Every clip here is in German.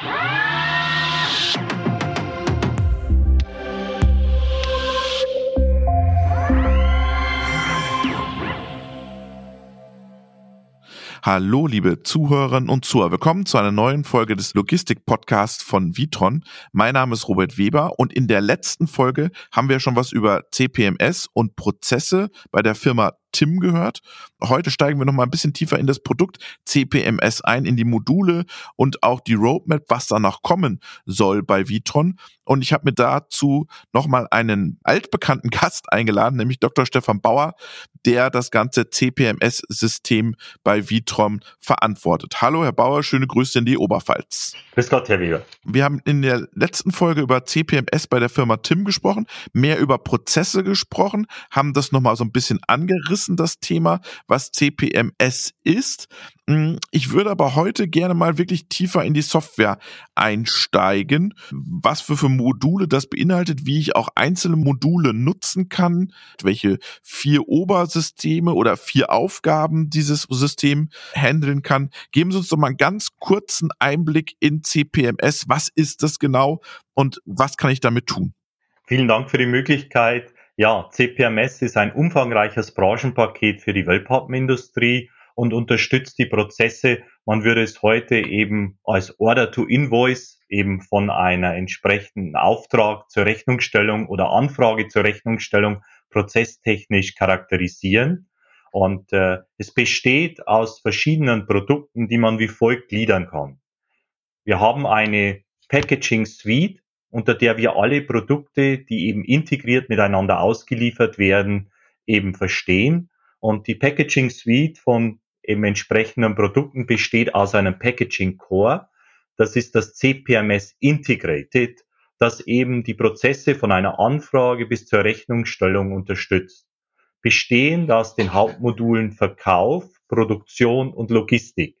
Hallo, liebe Zuhörerinnen und Zuhörer. Willkommen zu einer neuen Folge des Logistik-Podcasts von Vitron. Mein Name ist Robert Weber und in der letzten Folge haben wir schon was über CPMS und Prozesse bei der Firma Tim gehört. Heute steigen wir noch mal ein bisschen tiefer in das Produkt CPMS ein, in die Module und auch die Roadmap, was danach kommen soll bei Vitron. Und ich habe mir dazu noch mal einen altbekannten Gast eingeladen, nämlich Dr. Stefan Bauer, der das ganze CPMS-System bei Vitron verantwortet. Hallo, Herr Bauer, schöne Grüße in die Oberpfalz. Grüß Gott, Herr Weber. Wir haben in der letzten Folge über CPMS bei der Firma Tim gesprochen, mehr über Prozesse gesprochen, haben das noch mal so ein bisschen angerissen umrissen, das Thema, was CPMS ist. Hm, ich würde aber heute gerne mal wirklich tiefer in die Software einsteigen, was für, für Module das beinhaltet, wie ich auch einzelne Module nutzen kann, welche vier Obersysteme oder vier Aufgaben dieses System handeln kann. Geben Sie uns doch mal einen ganz kurzen Einblick in CPMS. Was ist das genau und was kann ich damit tun? Vielen Dank für die Möglichkeit, ja, CPMS ist ein umfangreiches Branchenpaket für die Wellpappenindustrie und unterstützt die Prozesse. Man würde es heute eben als Order to Invoice eben von einer entsprechenden Auftrag zur Rechnungsstellung oder Anfrage zur Rechnungsstellung prozesstechnisch charakterisieren. Und äh, es besteht aus verschiedenen Produkten, die man wie folgt gliedern kann. Wir haben eine Packaging Suite, unter der wir alle Produkte, die eben integriert miteinander ausgeliefert werden, eben verstehen. Und die Packaging Suite von eben entsprechenden Produkten besteht aus einem Packaging Core. Das ist das CPMS Integrated, das eben die Prozesse von einer Anfrage bis zur Rechnungsstellung unterstützt. Bestehend aus den Hauptmodulen Verkauf, Produktion und Logistik.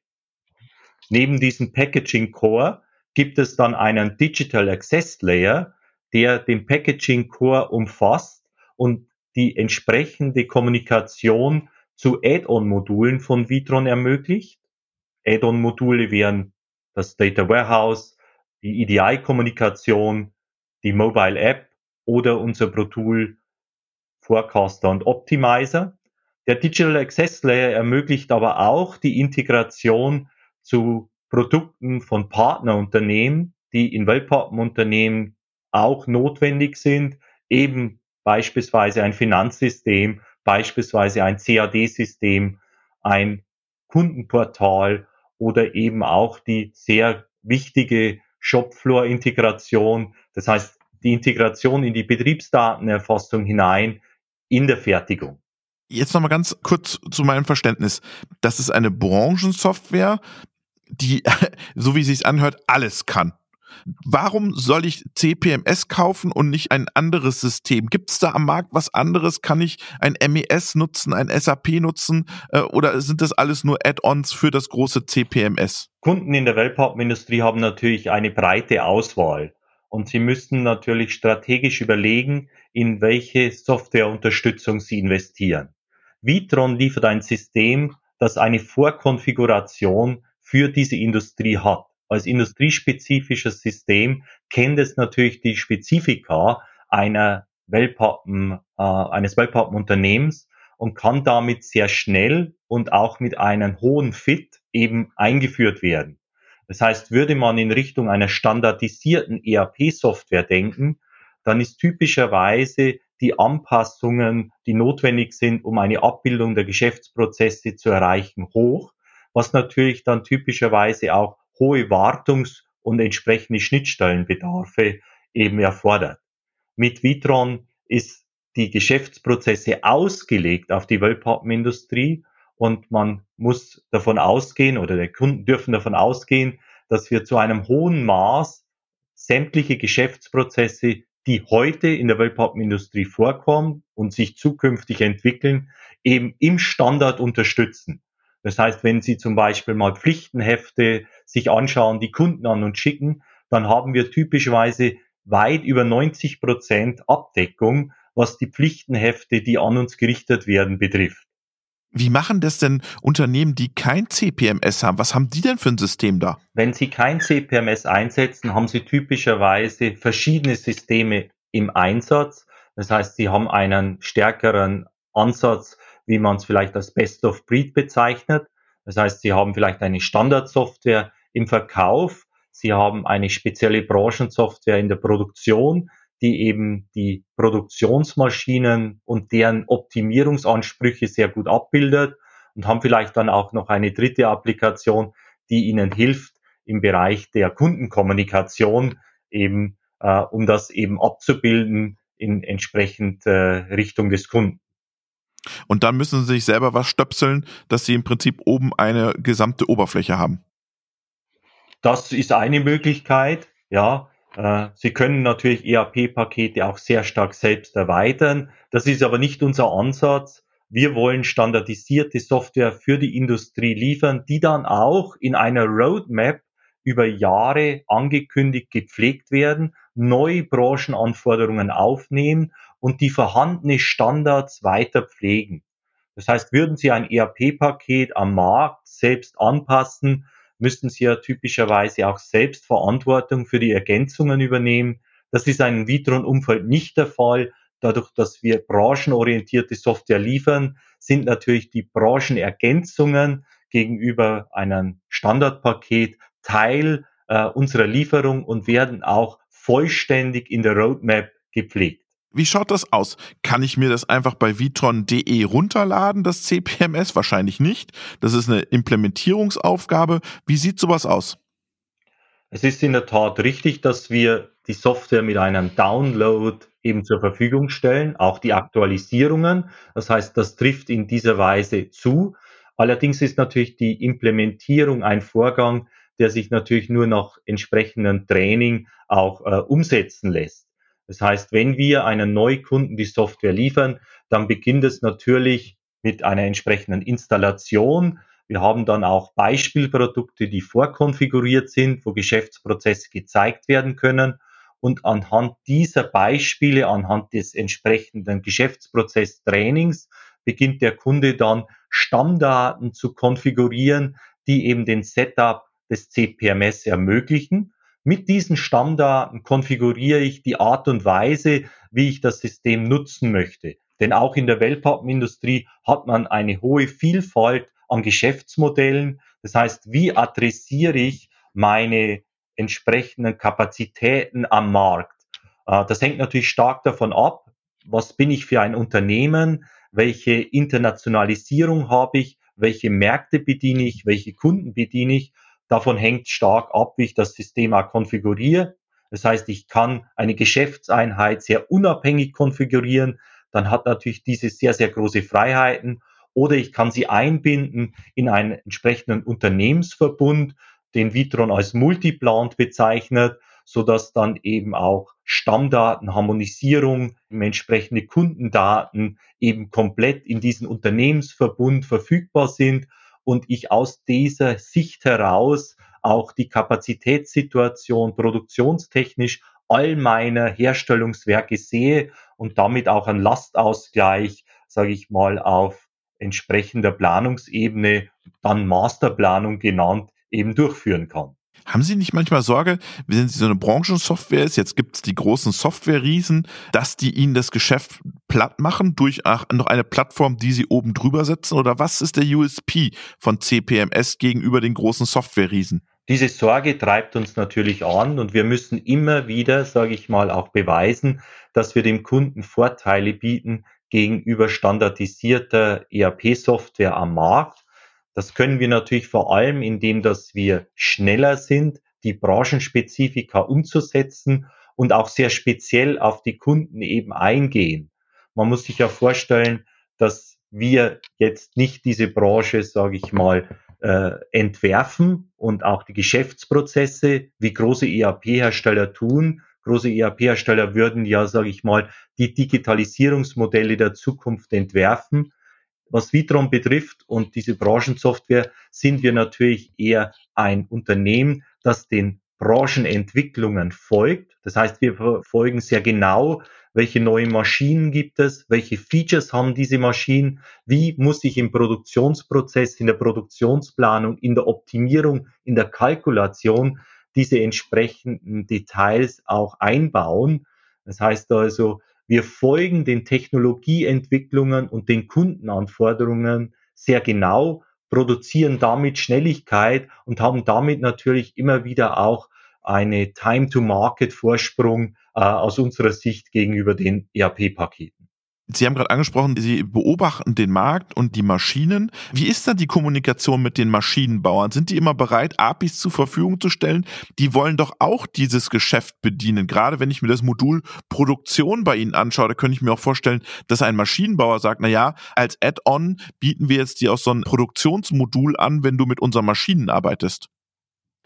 Neben diesem Packaging Core gibt es dann einen Digital Access Layer, der den Packaging Core umfasst und die entsprechende Kommunikation zu Add-on-Modulen von Vitron ermöglicht. Add-on-Module wären das Data Warehouse, die EDI-Kommunikation, die Mobile App oder unser Pro Tool Forecaster und Optimizer. Der Digital Access Layer ermöglicht aber auch die Integration zu Produkten von Partnerunternehmen, die in Wellpappenunternehmen auch notwendig sind, eben beispielsweise ein Finanzsystem, beispielsweise ein CAD-System, ein Kundenportal oder eben auch die sehr wichtige Shopfloor-Integration, das heißt die Integration in die Betriebsdatenerfassung hinein in der Fertigung. Jetzt nochmal ganz kurz zu meinem Verständnis. Das ist eine Branchensoftware, die, so wie sich anhört, alles kann. Warum soll ich CPMS kaufen und nicht ein anderes System? Gibt es da am Markt was anderes? Kann ich ein MES nutzen, ein SAP nutzen äh, oder sind das alles nur Add-ons für das große CPMS? Kunden in der Wellpappenindustrie haben natürlich eine breite Auswahl und sie müssen natürlich strategisch überlegen, in welche Softwareunterstützung sie investieren. Vitron liefert ein System, das eine Vorkonfiguration für diese Industrie hat. Als industriespezifisches System kennt es natürlich die Spezifika einer Wellpappen, äh, eines Wellpappenunternehmens und kann damit sehr schnell und auch mit einem hohen Fit eben eingeführt werden. Das heißt, würde man in Richtung einer standardisierten ERP-Software denken, dann ist typischerweise die Anpassungen, die notwendig sind, um eine Abbildung der Geschäftsprozesse zu erreichen, hoch was natürlich dann typischerweise auch hohe Wartungs- und entsprechende Schnittstellenbedarfe eben erfordert. Mit Vitron ist die Geschäftsprozesse ausgelegt auf die Wellpappenindustrie und man muss davon ausgehen oder der Kunden dürfen davon ausgehen, dass wir zu einem hohen Maß sämtliche Geschäftsprozesse, die heute in der Wellpappenindustrie vorkommen und sich zukünftig entwickeln, eben im Standard unterstützen. Das heißt, wenn Sie zum Beispiel mal Pflichtenhefte sich anschauen, die Kunden an uns schicken, dann haben wir typischerweise weit über 90 Prozent Abdeckung, was die Pflichtenhefte, die an uns gerichtet werden, betrifft. Wie machen das denn Unternehmen, die kein CPMS haben? Was haben die denn für ein System da? Wenn sie kein CPMS einsetzen, haben sie typischerweise verschiedene Systeme im Einsatz. Das heißt, sie haben einen stärkeren Ansatz, wie man es vielleicht als Best of Breed bezeichnet. Das heißt, sie haben vielleicht eine Standardsoftware im Verkauf, sie haben eine spezielle Branchensoftware in der Produktion, die eben die Produktionsmaschinen und deren Optimierungsansprüche sehr gut abbildet und haben vielleicht dann auch noch eine dritte Applikation, die ihnen hilft im Bereich der Kundenkommunikation eben, äh, um das eben abzubilden in entsprechend äh, Richtung des Kunden. Und dann müssen sie sich selber was stöpseln, dass sie im Prinzip oben eine gesamte Oberfläche haben. Das ist eine Möglichkeit, ja. Äh, Sie können natürlich ERP-Pakete auch sehr stark selbst erweitern. Das ist aber nicht unser Ansatz. Wir wollen standardisierte Software für die Industrie liefern, die dann auch in einer Roadmap über Jahre angekündigt gepflegt werden, neue Branchenanforderungen aufnehmen und die vorhandene Standards weiter pflegen. Das heißt, würden Sie ein ERP-Paket am Markt selbst anpassen, müssten sie ja typischerweise auch selbst Verantwortung für die Ergänzungen übernehmen. Das ist in Vitron-Umfeld nicht der Fall. Dadurch, dass wir branchenorientierte Software liefern, sind natürlich die Branchenergänzungen gegenüber einem Standardpaket Teil äh, unserer Lieferung und werden auch vollständig in der Roadmap gepflegt. Wie schaut das aus? Kann ich mir das einfach bei vitron.de runterladen, das CPMS? Wahrscheinlich nicht. Das ist eine Implementierungsaufgabe. Wie sieht sowas aus? Es ist in der Tat richtig, dass wir die Software mit einem Download eben zur Verfügung stellen, auch die Aktualisierungen. Das heißt, das trifft in dieser Weise zu. Allerdings ist natürlich die Implementierung ein Vorgang, der sich natürlich nur nach entsprechendem Training auch äh, umsetzen lässt. Das heißt, wenn wir einen Neukunden die Software liefern, dann beginnt es natürlich mit einer entsprechenden Installation. Wir haben dann auch Beispielprodukte, die vorkonfiguriert sind, wo Geschäftsprozesse gezeigt werden können. Und anhand dieser Beispiele, anhand des entsprechenden Geschäftsprozesstrainings, beginnt der Kunde dann Stammdaten zu konfigurieren, die eben den Setup des CPMS ermöglichen. Mit diesen Stammdaten konfiguriere ich die Art und Weise, wie ich das System nutzen möchte. Denn auch in der Wellpappenindustrie hat man eine hohe Vielfalt an Geschäftsmodellen. Das heißt, wie adressiere ich meine entsprechenden Kapazitäten am Markt? Äh, das hängt natürlich stark davon ab, was bin ich für ein Unternehmen, welche Internationalisierung habe ich, welche Märkte bediene ich, welche Kunden bediene ich Davon hängt stark ab, wie ich das System auch konfiguriere. Das heißt, ich kann eine Geschäftseinheit sehr unabhängig konfigurieren. Dann hat natürlich diese sehr, sehr große Freiheiten. Oder ich kann sie einbinden in einen entsprechenden Unternehmensverbund, den Vitron als Multiplant bezeichnet, so dass dann eben auch Stammdaten, Harmonisierung, entsprechende Kundendaten eben komplett in diesen Unternehmensverbund verfügbar sind und ich aus dieser Sicht heraus auch die Kapazitätssituation produktionstechnisch all meiner Herstellungswerke sehe und damit auch einen Lastausgleich, sage ich mal, auf entsprechender Planungsebene, dann Masterplanung genannt, eben durchführen kann. Haben Sie nicht manchmal Sorge, wenn Sie so eine Branchensoftware ist, jetzt gibt es die großen Software-Riesen, dass die Ihnen das Geschäft platt machen durch noch eine Plattform, die Sie oben drüber setzen? Oder was ist der USP von CPMS gegenüber den großen Software-Riesen? Diese Sorge treibt uns natürlich an und wir müssen immer wieder, sage ich mal, auch beweisen, dass wir dem Kunden Vorteile bieten gegenüber standardisierter ERP-Software am Markt das können wir natürlich vor allem, indem dass wir schneller sind, die Branchenspezifika umzusetzen und auch sehr speziell auf die Kunden eben eingehen. Man muss sich ja vorstellen, dass wir jetzt nicht diese Branche, sage ich mal, äh, entwerfen und auch die Geschäftsprozesse, wie große ERP-Hersteller tun. Große ERP-Hersteller würden ja, sage ich mal, die Digitalisierungsmodelle der Zukunft entwerfen. Was Vitron betrifft und diese Branchensoftware sind wir natürlich eher ein Unternehmen, das den Branchenentwicklungen folgt. Das heißt, wir verfolgen sehr genau, welche neuen Maschinen gibt es, welche Features haben diese Maschinen, wie muss ich im Produktionsprozess, in der Produktionsplanung, in der Optimierung, in der Kalkulation diese entsprechenden Details auch einbauen. Das heißt also, wir folgen den Technologieentwicklungen und den Kundenanforderungen sehr genau, produzieren damit Schnelligkeit und haben damit natürlich immer wieder auch eine Time-to-Market-Vorsprung äh, aus unserer Sicht gegenüber den ERP-Paketen. Sie haben gerade angesprochen, Sie beobachten den Markt und die Maschinen. Wie ist da die Kommunikation mit den Maschinenbauern? Sind die immer bereit, APIs zur Verfügung zu stellen? Die wollen doch auch dieses Geschäft bedienen. Gerade wenn ich mir das Modul Produktion bei Ihnen anschaue, da könnte ich mir auch vorstellen, dass ein Maschinenbauer sagt, na ja, als Add-on bieten wir jetzt dir auch so ein Produktionsmodul an, wenn du mit unseren Maschinen arbeitest.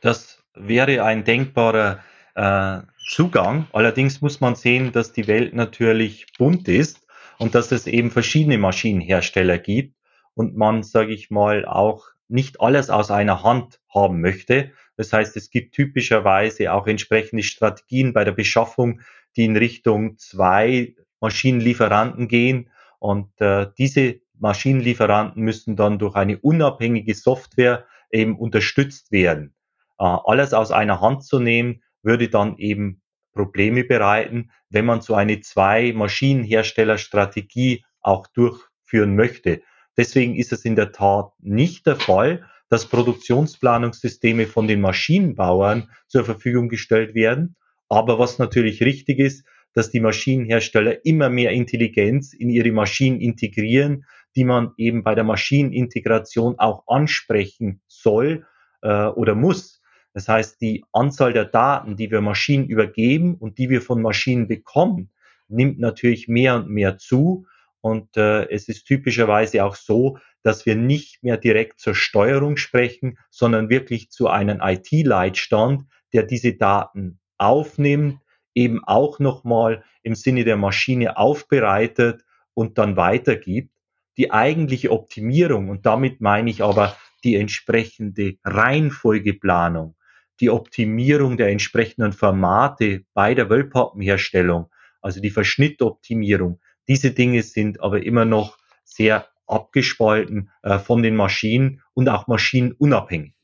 Das wäre ein denkbarer äh, Zugang. Allerdings muss man sehen, dass die Welt natürlich bunt ist und dass es eben verschiedene Maschinenhersteller gibt und man, sage ich mal, auch nicht alles aus einer Hand haben möchte. Das heißt, es gibt typischerweise auch entsprechende Strategien bei der Beschaffung, die in Richtung zwei Maschinenlieferanten gehen. Und äh, diese Maschinenlieferanten müssen dann durch eine unabhängige Software eben unterstützt werden. Äh, alles aus einer Hand zu nehmen, würde dann eben Probleme bereiten, wenn man so eine Zwei-Maschinenhersteller-Strategie auch durchführen möchte. Deswegen ist es in der Tat nicht der Fall, dass Produktionsplanungssysteme von den Maschinenbauern zur Verfügung gestellt werden. Aber was natürlich richtig ist, dass die Maschinenhersteller immer mehr Intelligenz in ihre Maschinen integrieren, die man eben bei der Maschinenintegration auch ansprechen soll äh, oder muss. Das heißt, die Anzahl der Daten, die wir Maschinen übergeben und die wir von Maschinen bekommen, nimmt natürlich mehr und mehr zu. Und äh, es ist typischerweise auch so, dass wir nicht mehr direkt zur Steuerung sprechen, sondern wirklich zu einem IT-Leitstand, der diese Daten aufnimmt, eben auch nochmal im Sinne der Maschine aufbereitet und dann weitergibt. Die eigentliche Optimierung, und damit meine ich aber die entsprechende Reihenfolgeplanung, die Optimierung der entsprechenden Formate bei der Wellpappenherstellung, also die Verschnittoptimierung. Diese Dinge sind aber immer noch sehr abgespalten äh, von den Maschinen und auch maschinenunabhängig.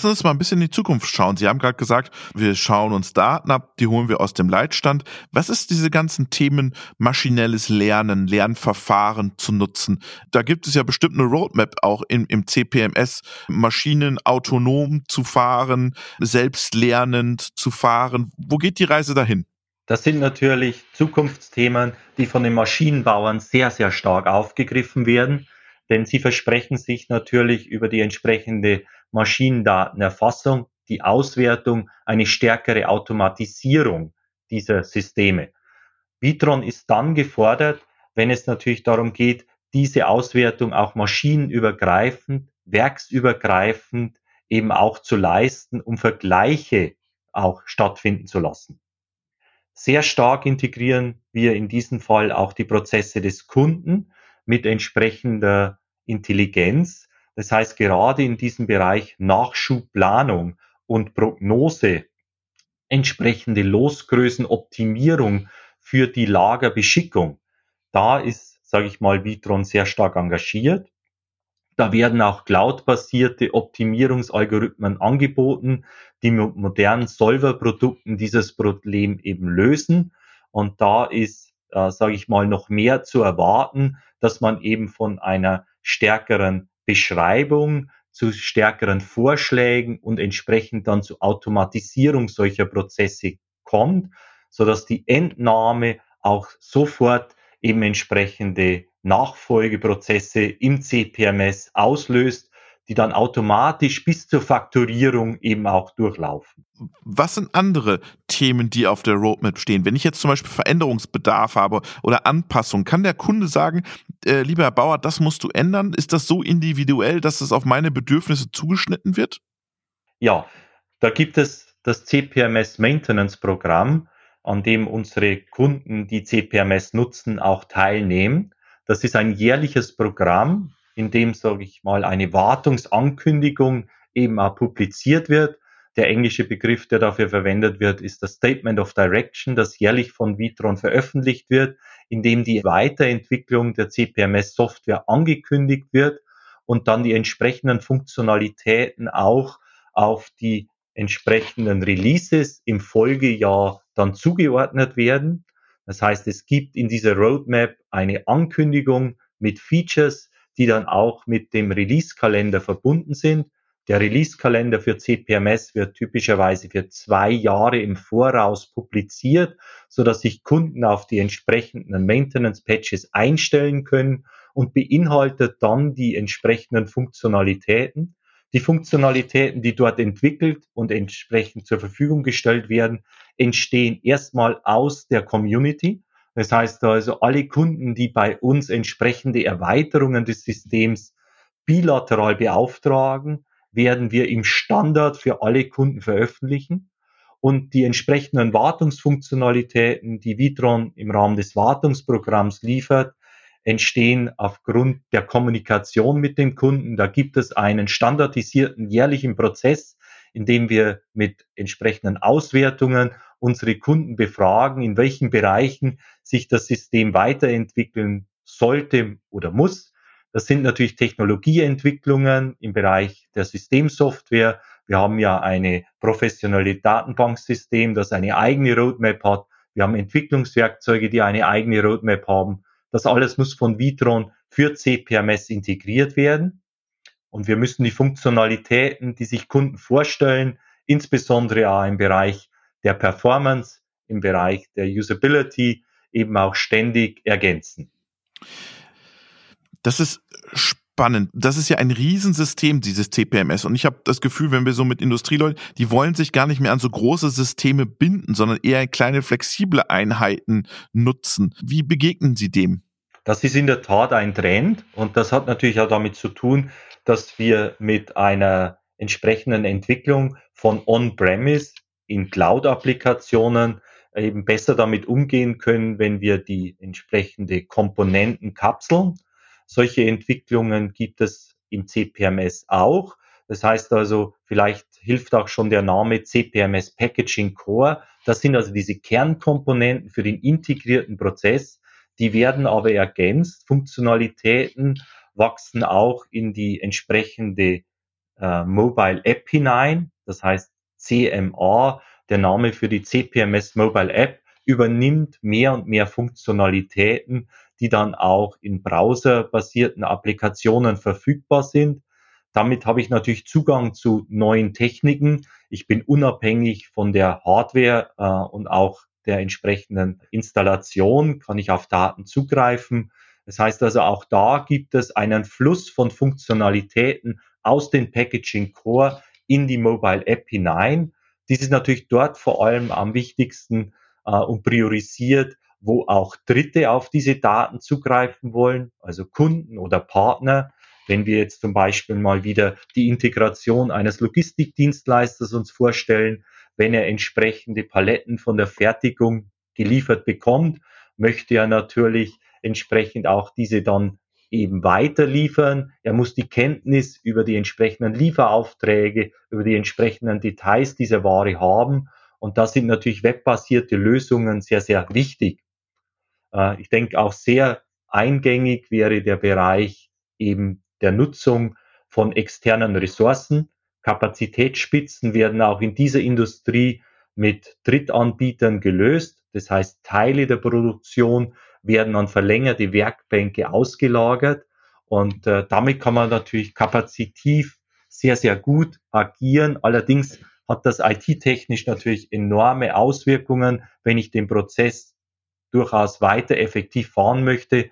Sie uns mal ein bisschen in die Zukunft schauen. Sie haben gerade gesagt, wir schauen uns Daten ab, die holen wir aus dem Leitstand. Was ist diese ganzen Themen maschinelles Lernen, Lernverfahren zu nutzen? Da gibt es ja bestimmt eine Roadmap auch im, im CPMS, Maschinen autonom zu fahren, selbstlernend zu fahren. Wo geht die Reise dahin? Das sind natürlich Zukunftsthemen, die von den Maschinenbauern sehr, sehr stark aufgegriffen werden, denn sie versprechen sich natürlich über die entsprechende Maschinendatenerfassung, die Auswertung, eine stärkere Automatisierung dieser Systeme. Vitron ist dann gefordert, wenn es natürlich darum geht, diese Auswertung auch maschinenübergreifend, werksübergreifend eben auch zu leisten, um Vergleiche auch stattfinden zu lassen. Sehr stark integrieren wir in diesem Fall auch die Prozesse des Kunden mit entsprechender Intelligenz, das heißt, gerade in diesem Bereich Nachschubplanung und Prognose, entsprechende Losgrößenoptimierung für die Lagerbeschickung, da ist, sage ich mal, Vitron sehr stark engagiert. Da werden auch cloud-basierte Optimierungsalgorithmen angeboten, die mit modernen Solverprodukten dieses Problem eben lösen. Und da ist, äh, sage ich mal, noch mehr zu erwarten, dass man eben von einer stärkeren Beschreibung zu stärkeren Vorschlägen und entsprechend dann zur Automatisierung solcher Prozesse kommt, so dass die Entnahme auch sofort eben entsprechende Nachfolgeprozesse im CPMS auslöst die dann automatisch bis zur Fakturierung eben auch durchlaufen. Was sind andere Themen, die auf der Roadmap stehen? Wenn ich jetzt zum Beispiel Veränderungsbedarf habe oder Anpassung, kann der Kunde sagen, äh, lieber Herr Bauer, das musst du ändern? Ist das so individuell, dass es auf meine Bedürfnisse zugeschnitten wird? Ja, da gibt es das CPMS Maintenance Programm, an dem unsere Kunden, die CPMS nutzen, auch teilnehmen. Das ist ein jährliches Programm, in dem, sage ich mal, eine Wartungsankündigung eben auch publiziert wird. Der englische Begriff, der dafür verwendet wird, ist das Statement of Direction, das jährlich von Vitron veröffentlicht wird, in dem die Weiterentwicklung der CPMS-Software angekündigt wird und dann die entsprechenden Funktionalitäten auch auf die entsprechenden Releases im Folgejahr dann zugeordnet werden. Das heißt, es gibt in dieser Roadmap eine Ankündigung mit Features, die dann auch mit dem Release-Kalender verbunden sind. Der Release-Kalender für CPMS wird typischerweise für zwei Jahre im Voraus publiziert, so dass sich Kunden auf die entsprechenden Maintenance-Patches einstellen können und beinhaltet dann die entsprechenden Funktionalitäten. Die Funktionalitäten, die dort entwickelt und entsprechend zur Verfügung gestellt werden, entstehen erstmal aus der Community. Das heißt also, alle Kunden, die bei uns entsprechende Erweiterungen des Systems bilateral beauftragen, werden wir im Standard für alle Kunden veröffentlichen. Und die entsprechenden Wartungsfunktionalitäten, die Vitron im Rahmen des Wartungsprogramms liefert, entstehen aufgrund der Kommunikation mit dem Kunden. Da gibt es einen standardisierten jährlichen Prozess, in dem wir mit entsprechenden Auswertungen unsere Kunden befragen, in welchen Bereichen sich das System weiterentwickeln sollte oder muss. Das sind natürlich Technologieentwicklungen im Bereich der Systemsoftware. Wir haben ja eine professionelle Datenbanksystem, das eine eigene Roadmap hat. Wir haben Entwicklungswerkzeuge, die eine eigene Roadmap haben. Das alles muss von Vitron für CPMS integriert werden. Und wir müssen die Funktionalitäten, die sich Kunden vorstellen, insbesondere auch im Bereich der Performance, im Bereich der Usability, eben auch ständig ergänzen. Das ist spannend. Das ist ja ein Riesensystem, dieses TPMS. Und ich habe das Gefühl, wenn wir so mit Industrieleuten, die wollen sich gar nicht mehr an so große Systeme binden, sondern eher kleine flexible Einheiten nutzen. Wie begegnen Sie dem? Das ist in der Tat ein Trend und das hat natürlich auch damit zu tun, dass wir mit einer entsprechenden Entwicklung von On-Premise in Cloud-Applikationen eben besser damit umgehen können, wenn wir die entsprechende Komponenten kapseln solche Entwicklungen gibt es im CPMS auch. Das heißt also, vielleicht hilft auch schon der Name CPMS Packaging Core. Das sind also diese Kernkomponenten für den integrierten Prozess. Die werden aber ergänzt. Funktionalitäten wachsen auch in die entsprechende äh, Mobile App hinein. Das heißt, CMA, der Name für die CPMS Mobile App, übernimmt mehr und mehr Funktionalitäten, die dann auch in browserbasierten Applikationen verfügbar sind. Damit habe ich natürlich Zugang zu neuen Techniken. Ich bin unabhängig von der Hardware äh, und auch der entsprechenden Installation, kann ich auf Daten zugreifen. Das heißt also, auch da gibt es einen Fluss von Funktionalitäten aus dem Packaging Core in die Mobile App hinein. Dies ist natürlich dort vor allem am wichtigsten äh, und priorisiert, wo auch Dritte auf diese Daten zugreifen wollen, also Kunden oder Partner. Wenn wir jetzt zum Beispiel mal wieder die Integration eines Logistikdienstleisters uns vorstellen, wenn er entsprechende Paletten von der Fertigung geliefert bekommt, möchte er natürlich entsprechend auch diese dann eben weiter liefern. Er muss die Kenntnis über die entsprechenden Lieferaufträge, über die entsprechenden Details dieser Ware haben. Und da sind natürlich webbasierte Lösungen sehr, sehr wichtig. Äh, ich denke auch sehr eingängig wäre der Bereich eben der Nutzung von externen Ressourcen. Kapazitätsspitzen werden auch in dieser Industrie mit Drittanbietern gelöst. Das heißt, Teile der Produktion werden an verlängerte Werkbänke ausgelagert und äh, damit kann man natürlich kapazitiv sehr, sehr gut agieren. Allerdings hat das IT-technisch natürlich enorme Auswirkungen, wenn ich den Prozess durchaus weiter effektiv fahren möchte.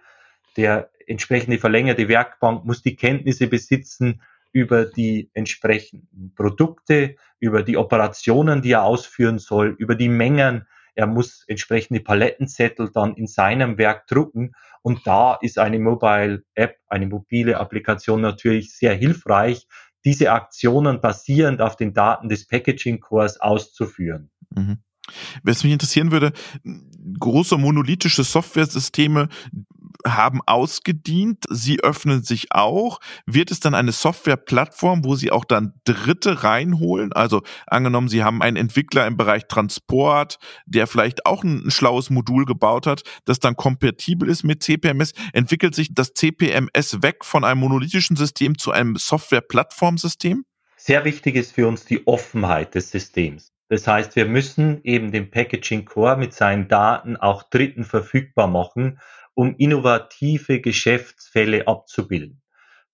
Der entsprechende verlängerte Werkbank muss die Kenntnisse besitzen über die entsprechenden Produkte, über die Operationen, die er ausführen soll, über die Mengen. Er muss entsprechende Palettenzettel dann in seinem Werk drucken. Und da ist eine Mobile App, eine mobile Applikation natürlich sehr hilfreich, diese Aktionen basierend auf den Daten des Packaging Cores auszuführen. Mhm. Was mich interessieren würde, große monolithische Software-Systeme haben ausgedient, Sie öffnen sich auch. Wird es dann eine Softwareplattform, wo Sie auch dann Dritte reinholen? Also angenommen, Sie haben einen Entwickler im Bereich Transport, der vielleicht auch ein schlaues Modul gebaut hat, das dann kompatibel ist mit CPMS. Entwickelt sich das CPMS weg von einem monolithischen System zu einem Software-Plattformsystem? Sehr wichtig ist für uns die Offenheit des Systems. Das heißt, wir müssen eben den Packaging Core mit seinen Daten auch Dritten verfügbar machen, um innovative Geschäftsfälle abzubilden.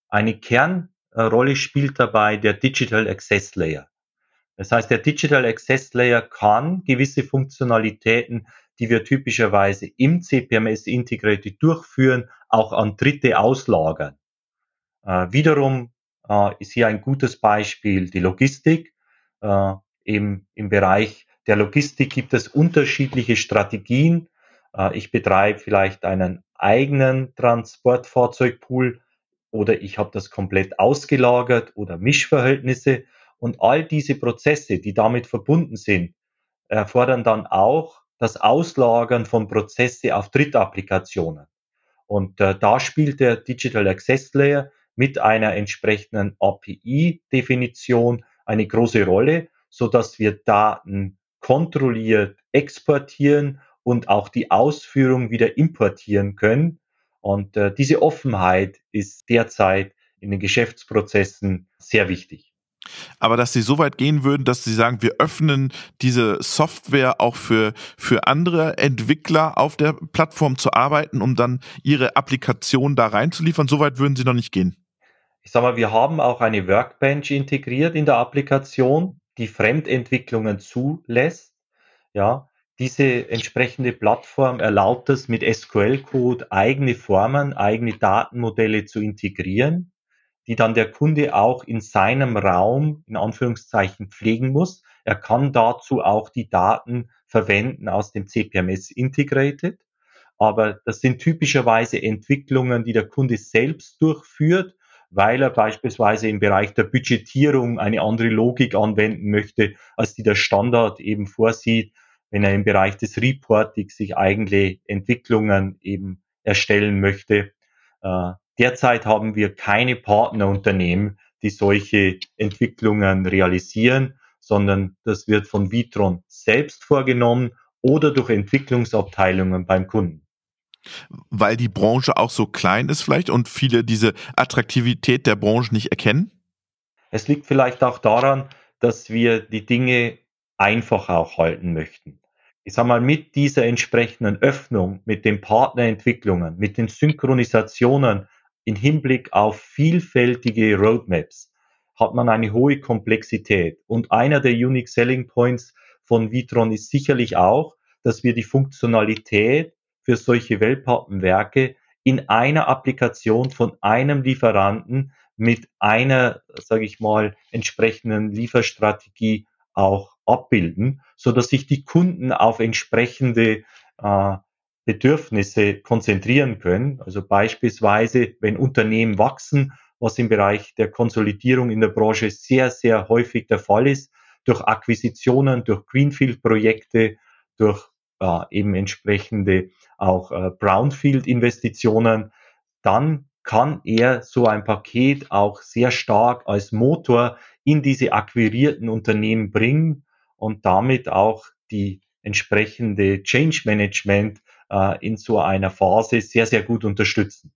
Eine Kernrolle spielt dabei der Digital Access Layer. Das heißt, der Digital Access Layer kann gewisse Funktionalitäten, die wir typischerweise im CPMS Integrated durchführen, auch an Dritte auslagern. Äh, wiederum äh, ist hier ein gutes Beispiel die Logistik. Äh, im, im Bereich der Logistik gibt es unterschiedliche Strategien. Äh, ich betreibe vielleicht einen eigenen Transportfahrzeugpool oder ich habe das komplett ausgelagert oder Mischverhältnisse. Und all diese Prozesse, die damit verbunden sind, erfordern dann auch das Auslagern von Prozesse auf Drittapplikationen. Und äh, da spielt der Digital Access Layer mit einer entsprechenden API-Definition eine große Rolle so dass wir Daten kontrolliert exportieren und auch die Ausführung wieder importieren können. Und äh, diese Offenheit ist derzeit in den Geschäftsprozessen sehr wichtig. Aber dass sie so weit gehen würden, dass sie sagen, wir öffnen diese Software auch für, für andere Entwickler auf der Plattform zu arbeiten, um dann ihre Applikation da reinzuliefern, so weit würden sie noch nicht gehen. Ich sage mal, wir haben auch eine Workbench integriert in der Applikation die Fremdentwicklungen zulässt. Ja, diese entsprechende Plattform erlaubt es, mit SQL-Code eigene Formen, eigene Datenmodelle zu integrieren, die dann der Kunde auch in seinem Raum, in Anführungszeichen, pflegen muss. Er kann dazu auch die Daten verwenden aus dem CPMS Integrated. Aber das sind typischerweise Entwicklungen, die der Kunde selbst durchführt weil er beispielsweise im Bereich der Budgetierung eine andere Logik anwenden möchte, als die der Standard eben vorsieht, wenn er im Bereich des Reporting sich eigene Entwicklungen eben erstellen möchte. Äh, derzeit haben wir keine Partnerunternehmen, die solche Entwicklungen realisieren, sondern das wird von Vitron selbst vorgenommen oder durch Entwicklungsabteilungen beim Kunden weil die Branche auch so klein ist vielleicht und viele diese Attraktivität der Branche nicht erkennen? Es liegt vielleicht auch daran, dass wir die Dinge einfach auch halten möchten. Ich sage mal, mit dieser entsprechenden Öffnung, mit den Partnerentwicklungen, mit den Synchronisationen in Hinblick auf vielfältige Roadmaps hat man eine hohe Komplexität. Und einer der Unique Selling Points von Vitron ist sicherlich auch, dass wir die Funktionalität für solche Wellpappenwerke in einer Applikation von einem Lieferanten mit einer, sage ich mal, entsprechenden Lieferstrategie auch abbilden, so dass sich die Kunden auf entsprechende äh, Bedürfnisse konzentrieren können. Also beispielsweise, wenn Unternehmen wachsen, was im Bereich der Konsolidierung in der Branche sehr, sehr häufig der Fall ist, durch Akquisitionen, durch Greenfield-Projekte, durch äh, eben entsprechende auch äh, Brownfield-Investitionen, dann kann er so ein Paket auch sehr stark als Motor in diese akquirierten Unternehmen bringen und damit auch die entsprechende Change Management äh, in so einer Phase sehr, sehr gut unterstützen.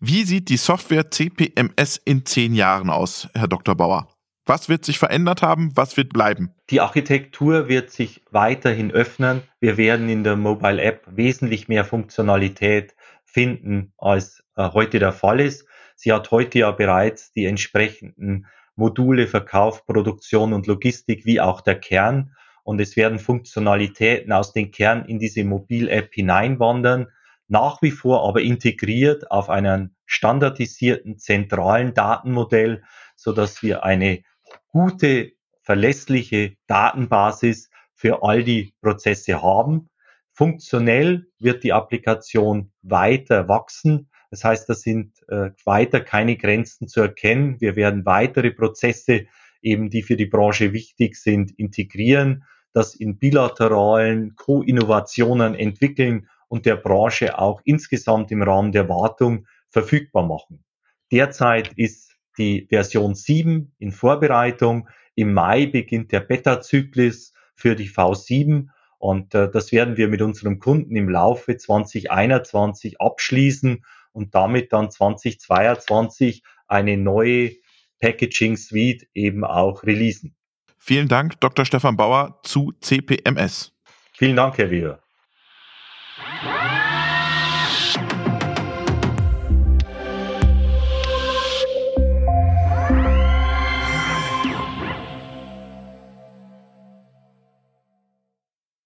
Wie sieht die Software CPMS in zehn Jahren aus, Herr Dr. Bauer? Was wird sich verändert haben? Was wird bleiben? Die Architektur wird sich weiterhin öffnen. Wir werden in der Mobile App wesentlich mehr Funktionalität finden, als heute der Fall ist. Sie hat heute ja bereits die entsprechenden Module Verkauf, Produktion und Logistik wie auch der Kern. Und es werden Funktionalitäten aus dem Kern in diese Mobil-App hineinwandern, nach wie vor aber integriert auf einen standardisierten zentralen Datenmodell, so dass wir eine gute, verlässliche Datenbasis für all die Prozesse haben. Funktionell wird die Applikation weiter wachsen. Das heißt, da sind äh, weiter keine Grenzen zu erkennen. Wir werden weitere Prozesse, eben die für die Branche wichtig sind, integrieren, das in bilateralen Co-Innovationen entwickeln und der Branche auch insgesamt im Rahmen der Wartung verfügbar machen. Derzeit ist die Version 7 in Vorbereitung. Im Mai beginnt der Beta-Zyklus für die V7 und äh, das werden wir mit unserem Kunden im Laufe 2021 abschließen und damit dann 2022 eine neue Packaging Suite eben auch releasen. Vielen Dank, Dr. Stefan Bauer zu CPMS. Vielen Dank, Herr Weber.